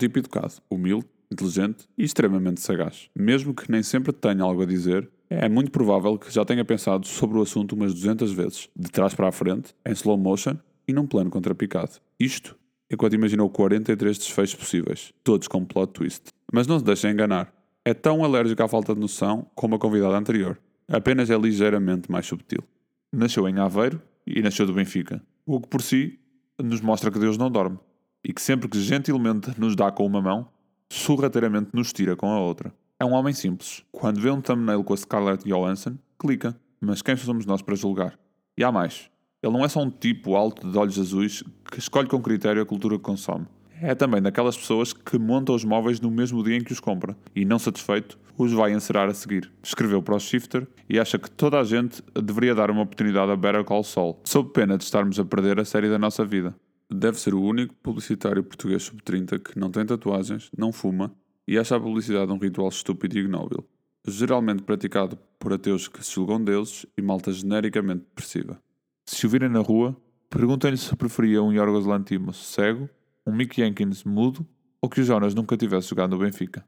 tipo educado, humilde, inteligente e extremamente sagaz. Mesmo que nem sempre tenha algo a dizer, é muito provável que já tenha pensado sobre o assunto umas 200 vezes, de trás para a frente, em slow motion e num plano contrapicado. Isto enquanto imaginou 43 desfechos possíveis, todos com plot twist. Mas não se deixem enganar. É tão alérgico à falta de noção como a convidada anterior. Apenas é ligeiramente mais subtil. Nasceu em Aveiro e nasceu do Benfica. O que por si nos mostra que Deus não dorme e que sempre que gentilmente nos dá com uma mão, sorrateiramente nos tira com a outra. É um homem simples. Quando vê um thumbnail com a Scarlett Johansson, clica. Mas quem somos nós para julgar? E há mais. Ele não é só um tipo alto de olhos azuis que escolhe com critério a cultura que consome. É também daquelas pessoas que montam os móveis no mesmo dia em que os compra e, não satisfeito, os vai encerar a seguir. Escreveu para o Shifter e acha que toda a gente deveria dar uma oportunidade a Better Call Saul, sob pena de estarmos a perder a série da nossa vida. Deve ser o único publicitário português sub-30 que não tem tatuagens, não fuma e acha a publicidade um ritual estúpido e ignóbil, geralmente praticado por ateus que se julgam deuses e malta genericamente depressiva. Se o virem na rua, perguntem-lhe se preferia um Yorgos Lantimos cego, um Mick Jenkins mudo ou que o Jonas nunca tivesse jogado no Benfica.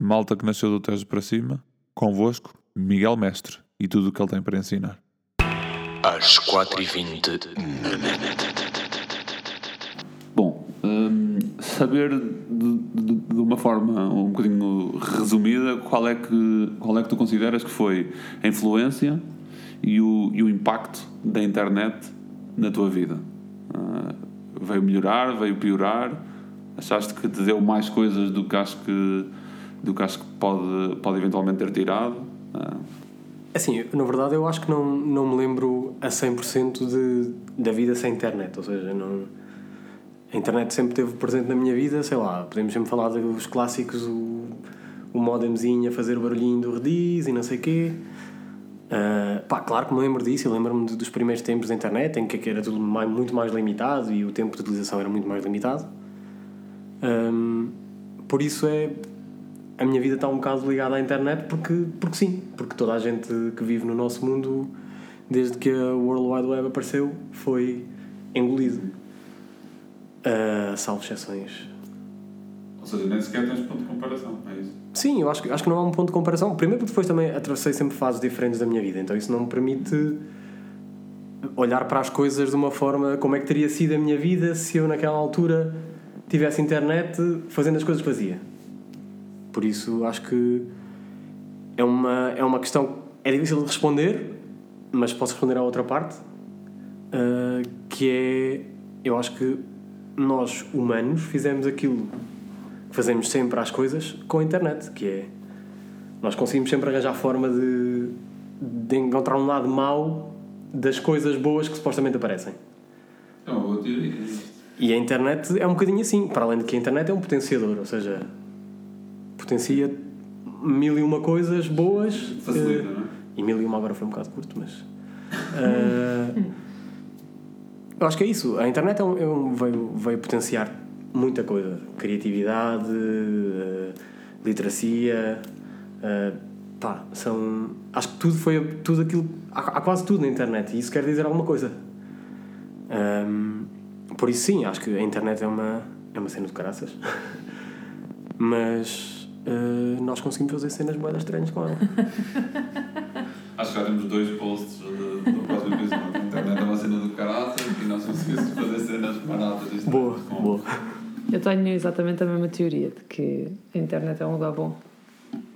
Malta que nasceu do Tejo para cima, convosco, Miguel Mestre e tudo o que ele tem para ensinar. Às 4h20 saber de, de, de, uma forma um bocadinho resumida qual é, que, qual é que tu consideras que foi a influência e o, e o impacto da internet na tua vida. Uh, veio melhorar, veio piorar? Achaste que te deu mais coisas do que acho que, do que, acho que pode, pode eventualmente ter tirado? Uh. Assim, na verdade eu acho que não, não me lembro a 100% de, da vida sem internet, ou seja, não, a internet sempre esteve presente na minha vida, sei lá, podemos sempre falar dos clássicos, o, o modemzinho a fazer o barulhinho do rediz e não sei o quê, Uh, pá, claro que me lembro disso, eu lembro-me dos primeiros tempos da internet em que era tudo mais, muito mais limitado e o tempo de utilização era muito mais limitado. Um, por isso é. A minha vida está um bocado ligada à internet porque, porque sim, porque toda a gente que vive no nosso mundo, desde que a World Wide Web apareceu, foi engolido. Uh, salvo exceções. Ou seja, nem sequer tens ponto de comparação, é isso? Sim, eu acho, acho que não há um ponto de comparação. Primeiro porque depois também atravessei sempre fases diferentes da minha vida, então isso não me permite olhar para as coisas de uma forma como é que teria sido a minha vida se eu naquela altura tivesse internet fazendo as coisas que fazia. Por isso acho que é uma, é uma questão é difícil de responder, mas posso responder à outra parte, uh, que é eu acho que nós humanos fizemos aquilo fazemos sempre as coisas com a internet, que é nós conseguimos sempre arranjar forma de, de encontrar um lado mau das coisas boas que supostamente aparecem. É uma boa teoria. E a internet é um bocadinho assim, para além de que a internet é um potenciador, ou seja, potencia mil e uma coisas boas. Facilita, não é? E mil e uma agora foi um bocado curto, mas. Uh, eu acho que é isso. A internet é um, é um, veio, veio potenciar muita coisa. Criatividade, uh, literacia, uh, pá, são... Acho que tudo foi... Tudo aquilo... Há, há, quase tudo na internet e isso quer dizer alguma coisa. Um, por isso sim, acho que a internet é uma, é uma cena de caraças. Mas uh, nós conseguimos fazer cenas boas estranhas com ela. Acho que já temos dois posts do, do próximo episódio. A internet é uma cena do caraças conseguimos fazer cenas baratas. Boa, boa. Eu tenho exatamente a mesma teoria de que a internet é um lugar bom.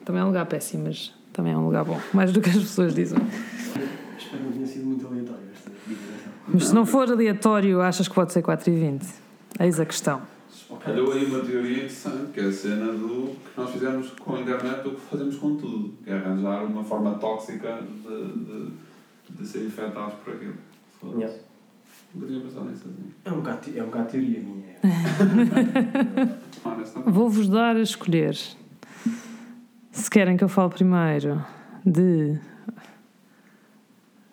Também é um lugar péssimo, mas também é um lugar bom. Mais do que as pessoas dizem. Espero que não tenha sido muito aleatório esta Mas se não for aleatório, achas que pode ser 4 e 20? Eis a questão. Calhou aí uma teoria interessante, que é a cena do que nós fizemos com a internet o que fazemos com tudo, que é arranjar uma forma tóxica de, de, de ser infectados por aquilo. Yeah. Nunca tinha pensado nisso assim. É um bocado, é um bocado teoria minha. Vou-vos dar a escolher. Se querem que eu fale primeiro de.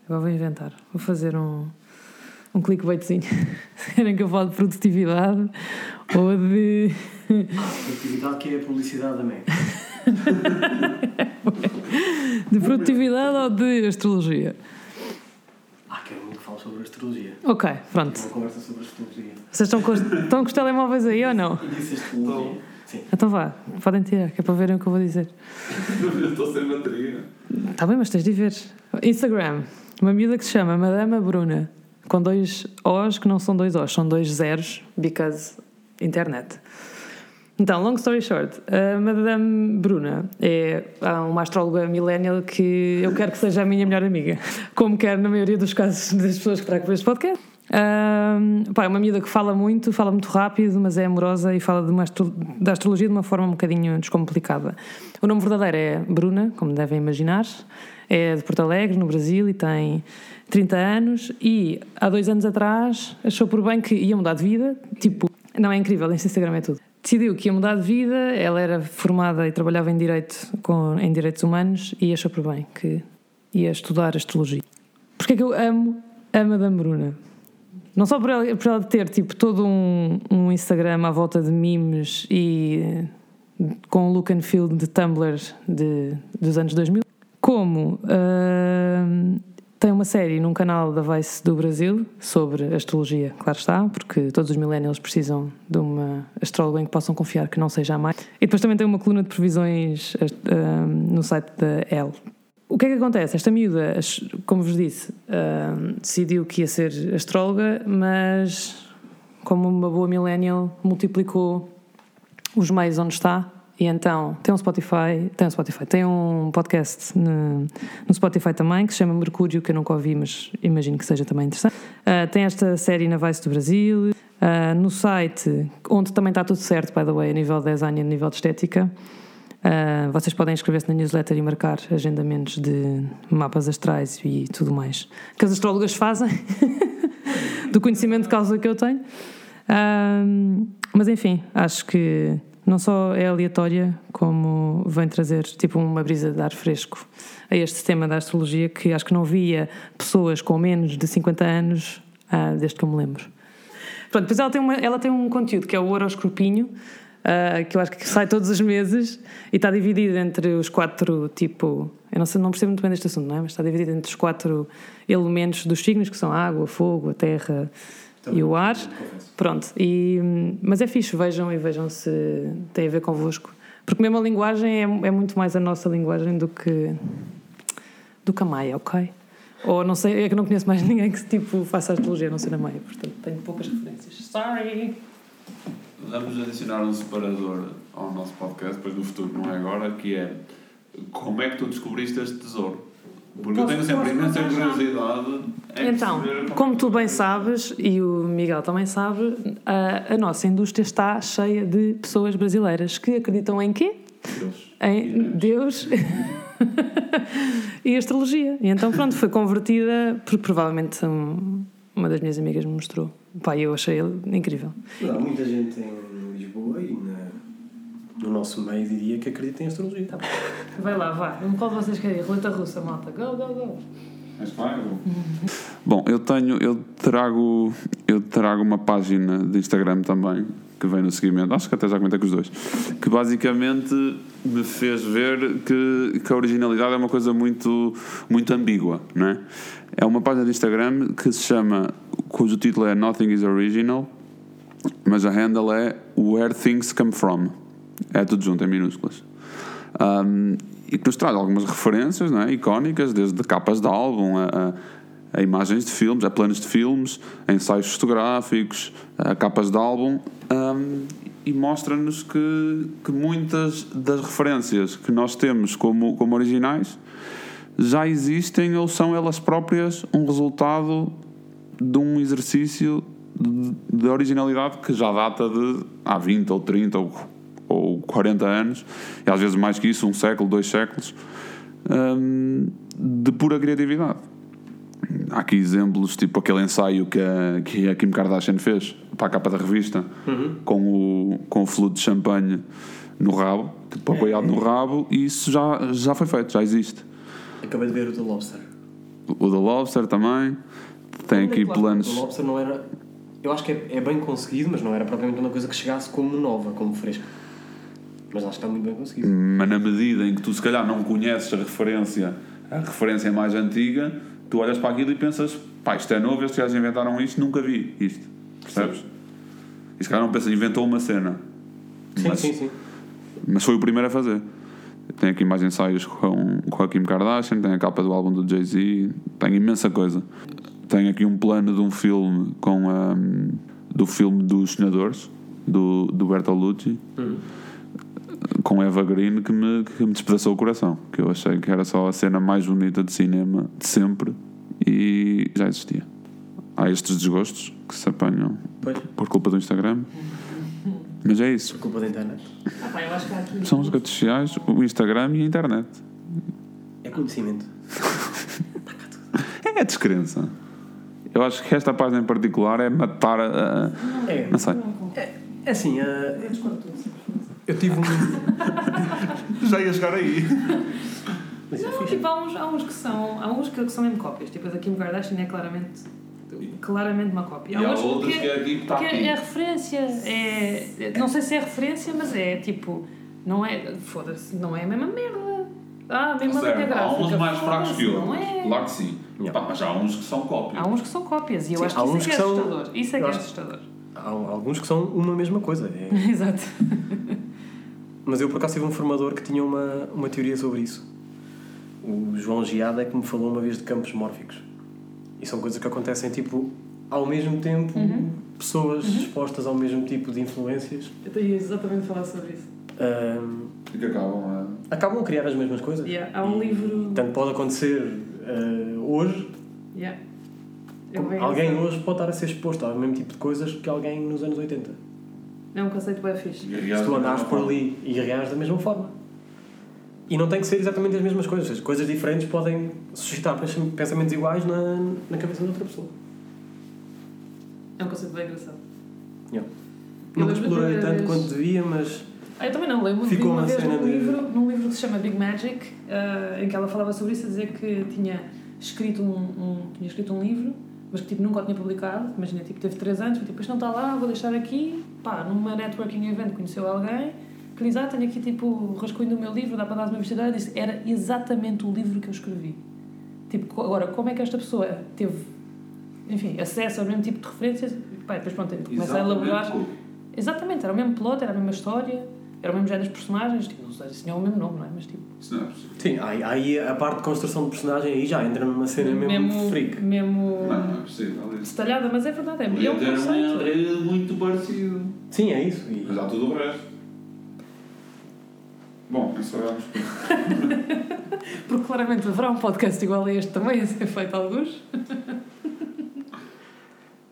Agora vou inventar. Vou fazer um, um clickbaitzinho. Se querem que eu fale de produtividade ou de. Produtividade que é a publicidade da MEC. de produtividade ou de astrologia? Ah, quero muito que fales sobre astrologia. Ok, pronto. Uma conversa sobre astrologia. Vocês estão com, os- estão com os telemóveis aí ou não? Disse astrologia. Sim. Então vá, podem tirar, que é para verem o que eu vou dizer. Estou sem bateria. Está bem, mas tens de ver. Instagram. Uma miúda que se chama Madama Bruna. Com dois O's que não são dois O's, são dois zeros, because internet. Então, long story short, a Madame Bruna é uma astróloga millennial que eu quero que seja a minha melhor amiga, como quero na maioria dos casos das pessoas que trago para este podcast. Ahm, pá, é uma miúda que fala muito, fala muito rápido, mas é amorosa e fala de astro- da astrologia de uma forma um bocadinho descomplicada. O nome verdadeiro é Bruna, como devem imaginar, é de Porto Alegre, no Brasil, e tem 30 anos. E há dois anos atrás achou por bem que ia mudar de vida. Tipo, não é incrível, este Instagram é tudo. Decidiu que ia mudar de vida, ela era formada e trabalhava em Direito, com, em Direitos Humanos, e achou por bem que ia estudar astrologia. Porquê é que eu amo a Madame Bruna? Não só por ela, por ela ter tipo, todo um, um Instagram à volta de memes e eh, com look and feel de Tumblr de, dos anos 2000, como ahm, tem uma série num canal da Vice do Brasil sobre astrologia, claro está, porque todos os millennials precisam de uma astróloga em que possam confiar que não seja a mais. E depois também tem uma coluna de previsões ahm, no site da Elle. O que é que acontece? Esta miúda, como vos disse, ahm, decidiu que ia ser astróloga, mas como uma boa millennial, multiplicou os meios onde está e então tem um Spotify, tem um Spotify, tem um podcast no, no Spotify também que se chama Mercúrio, que eu nunca ouvi, mas imagino que seja também interessante. Ah, tem esta série na Vice do Brasil, ah, no site, onde também está tudo certo, by the way, a nível de design e a nível de estética. Ah, vocês podem inscrever-se na newsletter e marcar agendamentos de mapas astrais e tudo mais que as astrólogas fazem, do conhecimento de causa que eu tenho. Mas enfim, acho que não só é aleatória, como vem trazer tipo uma brisa de ar fresco a este tema da astrologia que acho que não via pessoas com menos de 50 anos ah, desde que eu me lembro. Pronto, depois ela tem, uma, ela tem um conteúdo que é o horoscopinho, ah, que eu acho que sai todos os meses e está dividido entre os quatro, tipo, eu não, sei, não percebo muito bem deste assunto, não é? Mas está dividido entre os quatro elementos dos signos, que são a água, fogo, a terra e o ar. Pronto, e, mas é fixe, vejam e vejam se tem a ver convosco. Porque mesmo a linguagem é, é muito mais a nossa linguagem do que, do que a Maia, ok? Ou não sei, é que não conheço mais ninguém que tipo, faça astrologia, a não ser a Maia, portanto tenho poucas referências. Sorry! Vamos adicionar um separador ao nosso podcast, depois no futuro, não é agora, que é como é que tu descobriste este tesouro? Porque eu Posso- tenho sempre imensa curiosidade Então, perceber como tu bem sabes, e o Miguel também sabe, a, a nossa indústria está cheia de pessoas brasileiras que acreditam em quê? Deus. Em Deus e astrologia. E então, pronto, foi convertida, por, provavelmente um- uma das minhas amigas me mostrou. Pá, eu achei ele incrível. Há muita gente em Lisboa na- no nosso meio diria que acredita em astrologia. Tá bom. Vai lá, vai. Qual de vocês querem? Roleta russa, malta. Go, go, go. És claro? Bom, eu tenho, eu trago, eu trago uma página de Instagram também que vem no seguimento, acho que até já comentei com os dois, que basicamente me fez ver que, que a originalidade é uma coisa muito, muito ambígua, não é? É uma página de Instagram que se chama, cujo título é Nothing is Original, mas a handle é Where Things Come From. É tudo junto, em minúsculas. Um, e que nos traz algumas referências não é? icónicas, desde capas de álbum a, a- a imagens de filmes, a planos de filmes, a ensaios fotográficos, a capas de álbum, um, e mostra-nos que, que muitas das referências que nós temos como, como originais já existem ou são elas próprias um resultado de um exercício de, de originalidade que já data de há 20 ou 30 ou, ou 40 anos, e às vezes mais que isso, um século, dois séculos, hum, de pura criatividade. Há aqui exemplos, tipo aquele ensaio que a, que a Kim Kardashian fez para a capa da revista, com, o, com o fluido de champanhe no rabo, tipo, apoiado no rabo, e isso já, já foi feito, já existe. Acabei de ver o The Lobster. O da Lobster também, tem aqui O The planos. Lobster não era. Eu acho que é, é bem conseguido, mas não era propriamente uma coisa que chegasse como nova, como fresca. Mas acho que está muito bem conseguido. Mas na medida em que tu se calhar não conheces a referência, a referência mais antiga, tu olhas para aquilo e pensas, pá, isto é novo, estes gajos inventaram isto, nunca vi isto. Percebes? E se calhar não pensa, inventou uma cena. Sim, mas, sim, sim. mas foi o primeiro a fazer. Tem aqui mais ensaios com, com a Kim Kardashian, tem a capa do álbum do Jay-Z, tem imensa coisa. Tem aqui um plano de um filme com a, do filme dos Sonhadores, do, do Bertolucci, com Eva Green, que me, que me despedaçou o coração. Que eu achei que era só a cena mais bonita de cinema de sempre e já existia. Há estes desgostos que se apanham Pois, por culpa do Instagram, mas é isso. por culpa da internet. Ah, pá, eu acho que há aqui. São as redes sociais, o Instagram e a internet. É conhecimento. É a descrença. Eu acho que esta página em particular é matar a. a- É, não sei. é assim, ah, eu tive um. Já ia chegar aí. Mas é Não, fixe. tipo, há uns, há uns que são. Há uns que são mesmo cópias. Tipo, a da Kim Kardashian é claramente. Claramente uma cópia. E há uns outras que é tipo, tá que aqui. é referência. É, é- não sei se é referência, mas é tipo. Não é. Foda-se, não é a mesma merda. Ah, a mesma linha gráfica. Foda-se, Não é. Claro que sim. Yeah. Pá, mas há uns que são cópias. Há uns que são cópias e eu Sim, acho há que isso é uns que é que são- assustador. Isso é que é assustador. Há alguns que são uma mesma coisa. é- Exato. Mas eu por acaso tive um formador que tinha uma, uma teoria sobre isso. O João Giada é que me falou uma vez de campos mórficos. E são coisas que acontecem tipo ao mesmo tempo, pessoas expostas ao mesmo tipo de influências Eu ia exatamente falar sobre isso. ahm, E que acabam a. acabam a criar as mesmas coisas. Yeah, há um E, livro- Tanto pode acontecer ah, hoje, Yeah. Alguém hoje pode estar a ser exposto ao mesmo tipo de coisas que alguém nos anos 80. É um conceito bem fixe. Se tu andares por ali e reages da mesma forma. E não tem que ser exatamente as mesmas coisas. Coisas diferentes podem suscitar pensam- pensamentos iguais na, na cabeça de outra pessoa. É um conceito bem engraçado. Yeah. Não da explorei tanto vez- quanto devia, mas Ah, eu também não lembro. Ficou uma uma vez cena num de- livro, num livro que se chama Big Magic, ah, em que ela falava sobre isso, a dizer que tinha escrito um, um- tinha escrito um livro, mas que tipo, nunca o tinha publicado. Imagina, tipo, teve 3 anos, foi tipo, isto não está lá, vou deixar aqui. Pá, numa networking event conheceu alguém que diz, ah, tenho aqui tipo o rascunho do meu livro, dá para dar uma vestida. E disse, era exatamente o livro que eu escrevi. Tipo, agora, como é que esta pessoa teve, enfim, acesso ao mesmo tipo de referências? Pá, depois pronto, começa a elaborar. Exatamente, era o mesmo plot, era a mesma história, era o mesmo género de personagens, tipo, não sei se tinha o mesmo nome, não é? Mas tipo. Isso não é possível. sim, aí, aí a parte de construção de personagem aí já entra numa cena mesmo, freak. Não, mesmo não é possível. Isso. detalhada, mas é verdade, é, é um um conceito. enredo muito parecido. Sim, é isso. E, Mas há tudo o resto. Bom, isso vamos por. Porque claramente haverá um podcast igual a este também a ser feito alguns.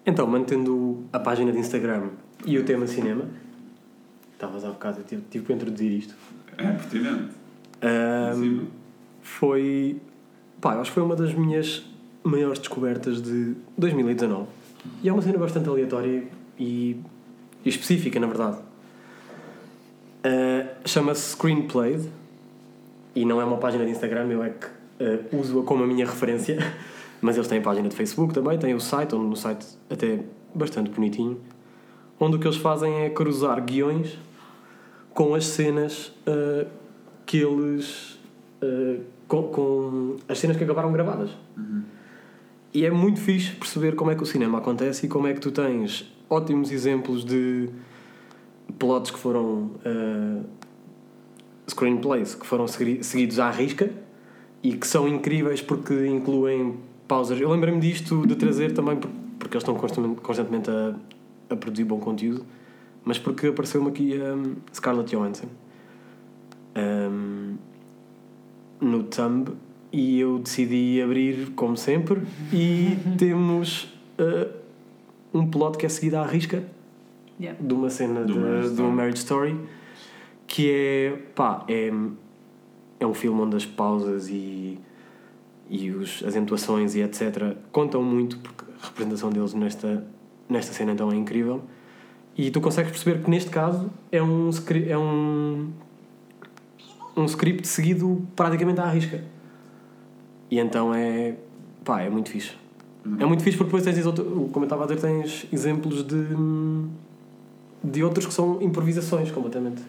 Então, mantendo a página de Instagram e o tema cinema, estavas há bocado, eu tive, tive que introduzir isto. É pertinente. Sim. foi. Pá, acho que foi uma das minhas maiores descobertas de 2019. E é uma cena bastante aleatória e, e específica, na verdade. Ah, Chama-se Screenplay e não é uma página de Instagram, eu é que ah, uso-a como a minha referência. Mas eles têm página de Facebook também, têm o site, onde no site até bastante bonitinho, onde o que eles fazem é cruzar guiões com as cenas ah, que eles. ah, com, com as cenas que acabaram gravadas. E é muito fixe perceber como é que o cinema acontece e como é que tu tens ótimos exemplos de plots que foram. ah, screenplays que foram segui- seguidos à risca e que são incríveis porque incluem pausas. Eu lembrei-me disto de trazer também por- porque eles estão constantemente, constantemente a, a produzir bom conteúdo, mas porque apareceu-me aqui a Scarlett Johansson um, no Thumb e eu decidi abrir como sempre e temos uh, um plot que é seguido à risca Yeah. de uma cena Do de, Marriage de. Marriage Story que é pá, é, é um filme onde as pausas e, e os, as entoações e etc contam muito porque a representação deles nesta, nesta cena então é incrível e tu consegues perceber que neste caso é um, é um, um script seguido praticamente à risca e então é pá, é muito fixe é muito fixe porque depois tens, como eu estava a dizer, tens exemplos de, de outros que são improvisações completamente.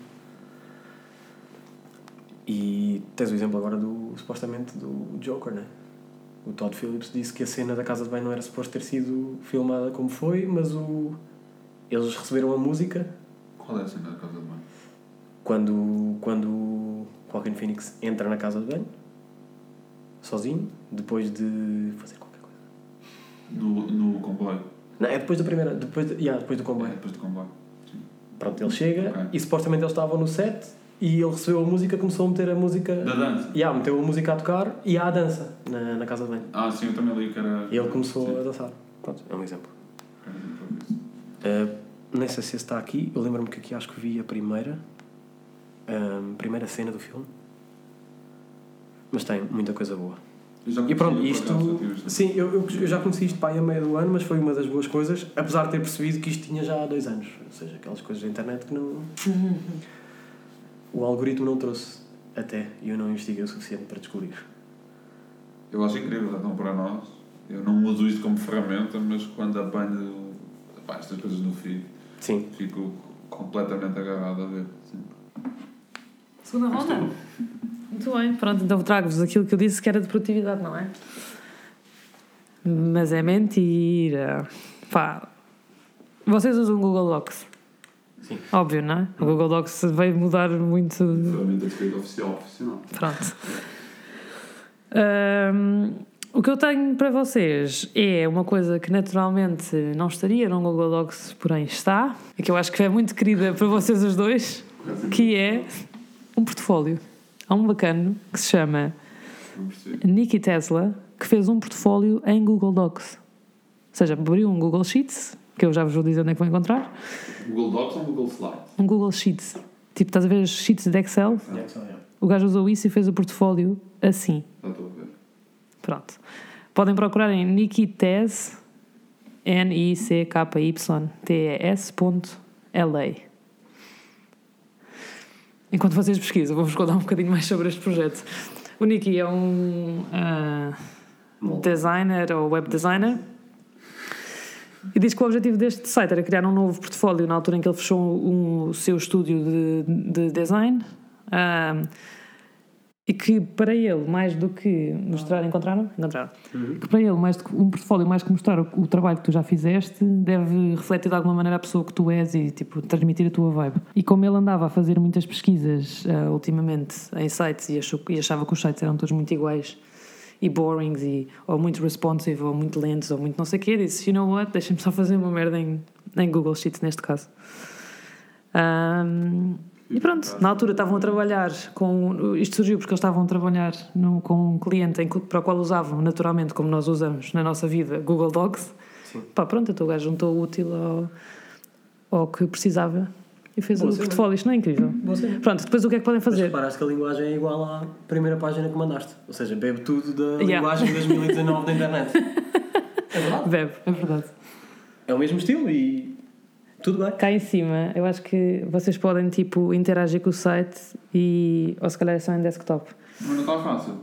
E tens o exemplo agora do, supostamente, do Joker, né? O Todd Phillips disse que a cena da casa de banho não era suposto ter sido filmada como foi, mas o... eles receberam a música Qual é a cena da casa de banho? quando, quando o Joaquin Phoenix entra na casa de banho, sozinho, depois de fazer qualquer coisa. No, no comboio. Não, é depois da primeira. Depois, de, yeah, depois do É, comboio. depois do comboio. Pronto, ele chega Ok. e supostamente eles estavam no set e ele recebeu a música, começou a meter a música. Da dança? Yeah, meteu a música a tocar e há a dança na, na casa de banho. Ah, sim, eu também li que era. E ele começou Sim. a dançar. Pronto, é um exemplo. Uh, nem sei se está aqui, eu lembro-me que aqui acho que vi a primeira. um, primeira cena do filme. Mas tem muita coisa boa. E pronto, isto. acaso. Sim, eu, eu, eu já conheci isto pá, aí a meio do ano, mas foi uma das boas coisas, apesar de ter percebido que isto tinha já há dois anos. Ou seja, aquelas coisas da internet que não. o algoritmo não trouxe até e eu não investiguei o suficiente para descobrir. Eu acho incrível, então para nós. Eu não uso isto como ferramenta, mas quando apanho pá, estas coisas no feed, Sim. fico completamente agarrado a ver. Sim. Segunda ronda? Muito bem, pronto, então trago-vos aquilo que eu disse que era de produtividade, não é? Mas é mentira. Pá, vocês usam o Google Docs? Sim. Óbvio, não é? O Google Docs veio mudar muito. Ferramenta de escrita oficial, profissional. Pronto. Ahm, o que eu tenho para vocês é uma coisa que naturalmente não estaria no Google Docs, porém está, e que eu acho que é muito querida para vocês os dois, que é um portfólio. Há um bacano que se chama Não. Nikki Tesla, que fez um portfólio em Google Docs. Ou seja, abriu um Google Sheets, que eu já vos vou dizer onde é que vou encontrar, Google Docs ou Google Slides? um Google Sheets. Tipo, estás a ver os sheets de Excel? So, yeah. O gajo usou isso e fez o portfólio assim. Já estou a ver. Pronto. Podem procurar em Nikki Tez, N-I-C-K-Y-T-E-S.L-A. Enquanto vocês pesquisam, vou-vos contar um bocadinho mais sobre este projeto. O Nikki é um ah, designer ou web designer e diz que o objetivo deste site era criar um novo portfólio na altura em que ele fechou um- o seu estúdio de, de design. Ah, e que para ele, mais do que mostrar. Encontraram? Encontraram. Que para ele, mais do que um portfólio, mais que mostrar o, o trabalho que tu já fizeste, deve refletir de alguma maneira a pessoa que tu és e tipo, transmitir a tua vibe. E como ele andava a fazer muitas pesquisas ah, ultimamente em sites e, achou, e achava que os sites eram todos muito iguais e boring, e, ou muito responsive, ou muito lentos, ou muito não sei o quê, disse: You know what? Deixa-me só fazer uma merda em, em Google Sheets, neste caso. Ahm, e pronto, na altura estavam a trabalhar com. Isto surgiu porque eles estavam a trabalhar no, com um cliente em para o qual usavam, naturalmente, como nós usamos na nossa vida, Google Docs. Sim. Pá, pronto, então o gajo juntou o útil ao, ao que precisava e fez Boa o portfólio. Isto não é incrível? Pronto, depois o que é que podem Mas fazer? reparaste que a linguagem é igual à primeira página que mandaste. Ou seja, bebe tudo da Yeah. linguagem de 2019 da internet. É verdade. Bebe, é verdade. É o mesmo estilo e tudo bem. Cá em cima, eu acho que vocês podem tipo interagir com o site e. ou se calhar é só em desktop. Mas não está fácil.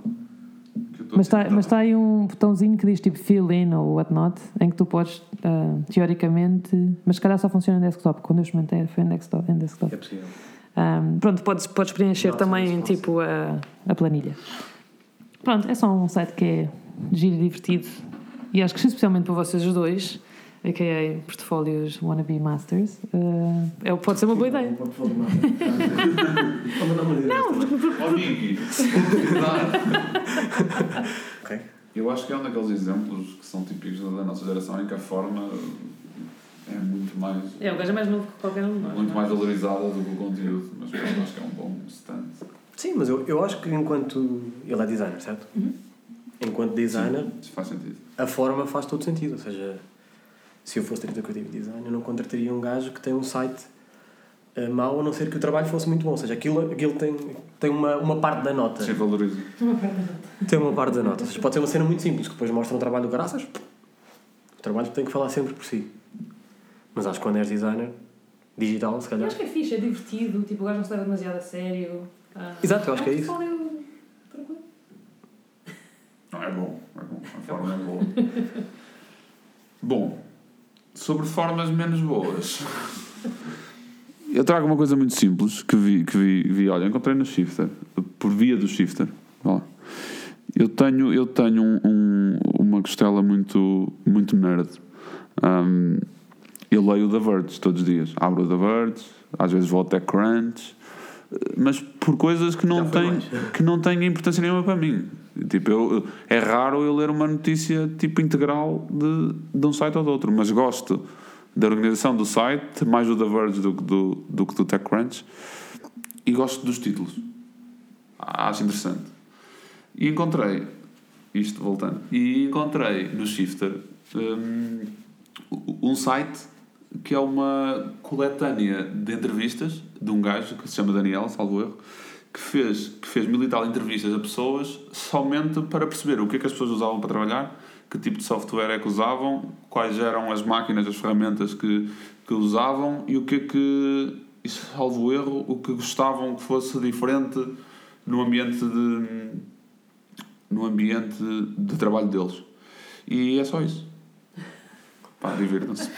Mas está mas está aí um botãozinho que diz tipo fill in ou whatnot, em que tu podes, ah, teoricamente, mas se calhar só funciona em desktop. Quando eu experimentei foi em desktop. Em desktop. É possível. Ah, pronto, podes, podes preencher Nossa, também tipo a, a planilha. Pronto, é só um site que é giro e divertido e acho que especialmente para vocês os dois, a.k.a. portfólios wannabe masters, ah, é, pode ser uma boa ideia. Não! Ok. Eu acho que é um daqueles exemplos que são típicos da nossa geração em que a forma é muito mais, É, o gajo é mais novo que qualquer um muito é? mais valorizada do que o conteúdo, mas pronto, acho que é um bom stand. Sim, mas eu, eu acho que enquanto. Ele é designer, certo? Enquanto designer, Isso faz sentido. a forma faz todo sentido. Ou seja, se eu fosse diretor criativo de design, eu não contrataria um gajo que tem um site eh, mau, a não ser que o trabalho fosse muito bom. Ou seja, aquilo, aquilo tem, tem uma, uma parte da nota. Sim, valorizo. Tem uma parte da nota. Ou seja, pode ser uma cena muito simples, que depois mostra um trabalho do graças. O trabalho tem que falar sempre por si. Mas acho que quando és designer, digital, se Eu calhar. acho que é fixe, é divertido, tipo, o gajo não se leva demasiado a sério. Ah, Exato, eu acho que é isso. Não, é bom, é bom. A forma é boa. bom, sobre formas menos boas. Eu trago uma coisa muito simples que vi, que vi, vi olha, encontrei no Shifter, por via do Shifter. Ó. Eu tenho, eu tenho um, um, costela muito, muito nerd. Um, eu leio o The Verge todos os dias. Abro o The Verge, às vezes vou até Crunch, mas por coisas que não, têm, que não têm importância nenhuma para mim. Tipo, eu, é raro eu ler uma notícia tipo integral de, de um site ou do outro, mas gosto da organização do site, mais do The Verge do, que do, do do TechCrunch, e gosto dos títulos. Acho interessante. E encontrei, isto voltando, e encontrei no Shifter um, um site que é uma coletânea de entrevistas de um gajo que se chama Daniel, salvo erro, que fez, que fez mil e tal entrevistas a pessoas somente para perceber o que é que as pessoas usavam para trabalhar, que tipo de software é que usavam, quais eram as máquinas, as ferramentas que, que usavam e o que é que, salvo erro, o que gostavam que fosse diferente no ambiente de no ambiente de trabalho deles. E é só isso. Pá, divirtam-se.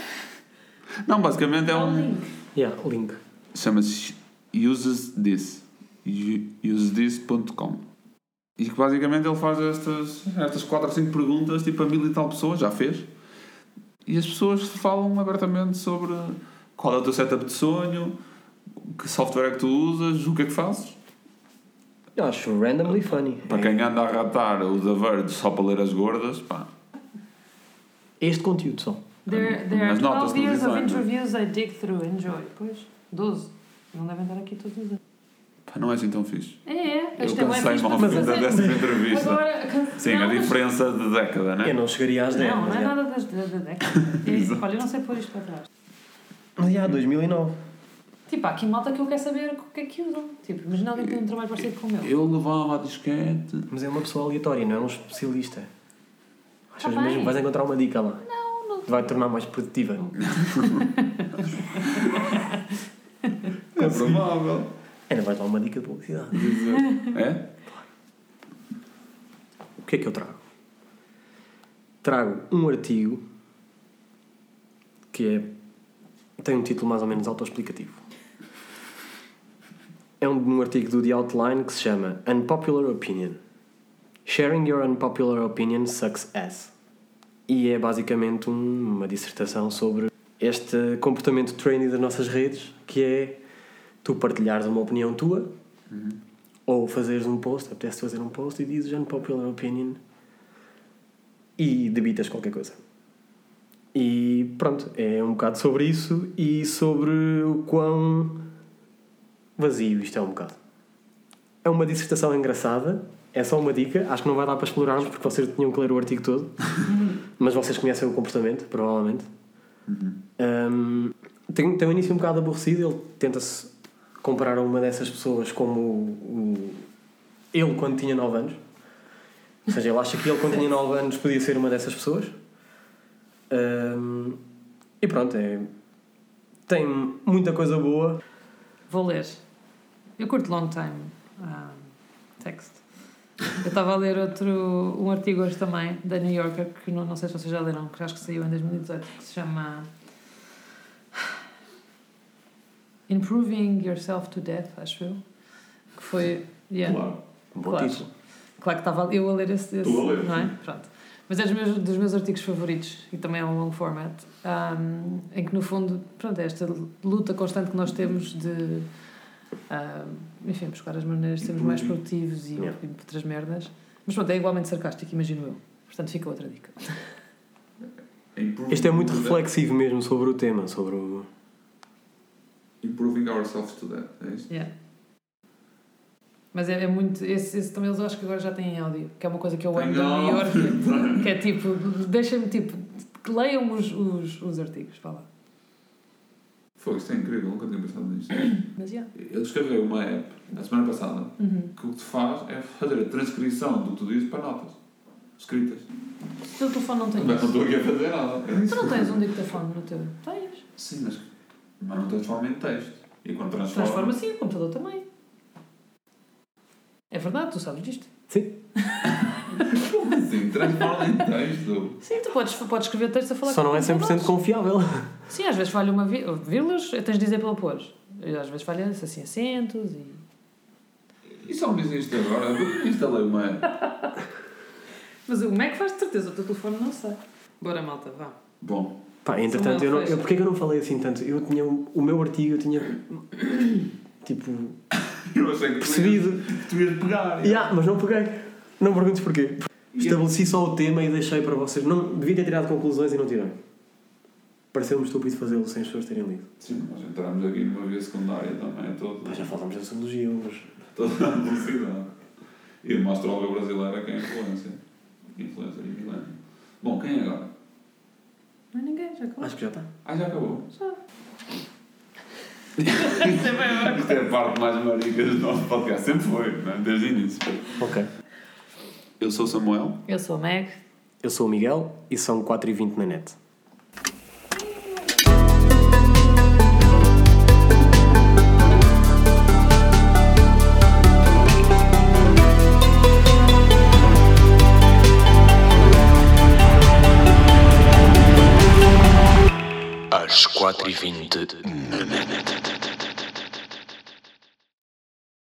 Não, basicamente é um. Yeah, link. Chama-se Uses This. UseThis.com. E que basicamente ele faz estas, estas 4 ou 5 perguntas, tipo a mil e tal pessoas, já fez. E as pessoas falam abertamente sobre qual é o teu setup de sonho, que software é que tu usas, o que é que fazes. Eu acho randomly funny. Para quem anda a ratar o The Verge só para ler as gordas, pá. Este conteúdo só. There, there are As notas 12 no years of é? interviews I dig through. Enjoy. Pois, 12. Não devem estar aqui todos os anos. Pá, não é assim tão fixe. É, é. Eu Isto é bué cansei-me fixe, ao mas fim é- dessa entrevista. Agora, Sim, não, a mas- diferença de década, né? Eu não chegaria às 10. Não, não mas é nada da da década. É, Exato. Olha, eu não sei pôr isto para trás. Mas já, 2009. Tipo, há aqui malta que eu quero saber o que é que usam. Tipo, imagina alguém que tem um trabalho parecido com o meu. Eu levava a disquete. Mas é uma pessoa aleatória, não é um especialista. Achas Tá mesmo que vais encontrar uma dica lá? Não, não. Vai te tornar mais produtiva. É provável. Ainda vais dar uma dica de publicidade. É? O que é que eu trago? Trago um artigo que é, tem um título mais ou menos autoexplicativo. É um, um artigo do The Outline que se chama Unpopular Opinion. Sharing your unpopular opinion sucks ass. E é basicamente um- uma dissertação sobre este comportamento trendy das nossas redes, que é tu partilhares uma opinião tua ou fazeres um post, apetece fazer um post e dizes unpopular opinion e debitas qualquer coisa. E pronto, é um bocado sobre isso e sobre o quão vazio isto é um bocado. É uma dissertação engraçada, é só uma dica, acho que não vai dar para explorarmos porque vocês tinham que ler o artigo todo, mas vocês conhecem o comportamento, provavelmente. Um, tem, tem um início um bocado aborrecido, ele tenta-se comparar a uma dessas pessoas como o, o- ele quando tinha 9 anos. Ou seja, ele acha que ele quando tinha 9 anos podia ser uma dessas pessoas. Um, e pronto, é, tem muita coisa boa. Vou ler. Eu curto long time text. Eu estava a ler outro, um artigo hoje também, da New Yorker, que não, não sei se vocês já leram, que acho que saiu em 2018, que se chama Improving Yourself to Death, acho eu. Que foi. Yeah. Claro. Um bom Claro. título. Claro que estava eu a ler esse, esse Tu a ler, não é? sim. Pronto. Mas é dos meus, dos meus artigos favoritos e também é um long format, um, em que no fundo, pronto, é esta luta constante que nós temos de, um, enfim, buscar as maneiras de sermos mais produtivos e, Yeah. outras merdas. Mas pronto, é igualmente sarcástico, imagino eu. Portanto, fica outra dica. Este é muito reflexivo mesmo sobre o tema, sobre o... Improving ourselves to that. É isto? Yeah. Mas é, é muito. Esse, esse também eles acho que agora já têm em áudio, que é uma coisa que eu amo da New. York, que é tipo, deixem-me tipo, que leiam os, os, os artigos, vá lá. Foi, isto é incrível, nunca tinha pensado nisto. Mas já. Eu descarreguei uma app na semana passada Uhum. que o que te faz é fazer a transcrição do que tu dizes para notas escritas. Se o teu telefone não tem Mas não isso. estou aqui a fazer nada. É Tu isso. não tens um dictafone no teu? Tens. Sim, mas, mas não transforma em texto. E quando transforma. Transforma assim, o computador também. É verdade, tu sabes disto. Sim. Sim, transforma em texto. Sim, tu podes, podes escrever texto a falar Só não é o 100% computador. confiável. Sim, às vezes falha uma vírgulas, tens de dizer pôr. E Às vezes falha assim acentos e. E só me dizem isto agora, instalei uma. Mas o Mac faz de certeza, o teu telefone não sei. Bora, malta, vá. Bom, Pá, entretanto, eu não, eu, porquê que eu não falei assim tanto? Eu tinha o o meu artigo, eu tinha tipo eu achei que percebido. tu ias pegar. Yeah, mas não peguei. Não perguntes porquê. Estabeleci só o tema e deixei para vocês. Não, devia ter tirado conclusões e não tirei. Pareceu-me estúpido fazê-lo sem as pessoas terem lido. Sim, nós entramos aqui numa via secundária também, é todo, Pá, já falámos da sociologia hoje. toda a velocidade. E uma astróloga brasileira que é influência. Influencer e milênio. Bom, quem é agora? Não é ninguém, já acabou. Acho que já está. Ah, já acabou. Já. Isto é a parte mais marica do nosso podcast. Sempre foi, não é? desde o início. Ok. Eu sou o Samuel. Eu sou a Meg. Eu sou o Miguel e são 4h20 na net. Às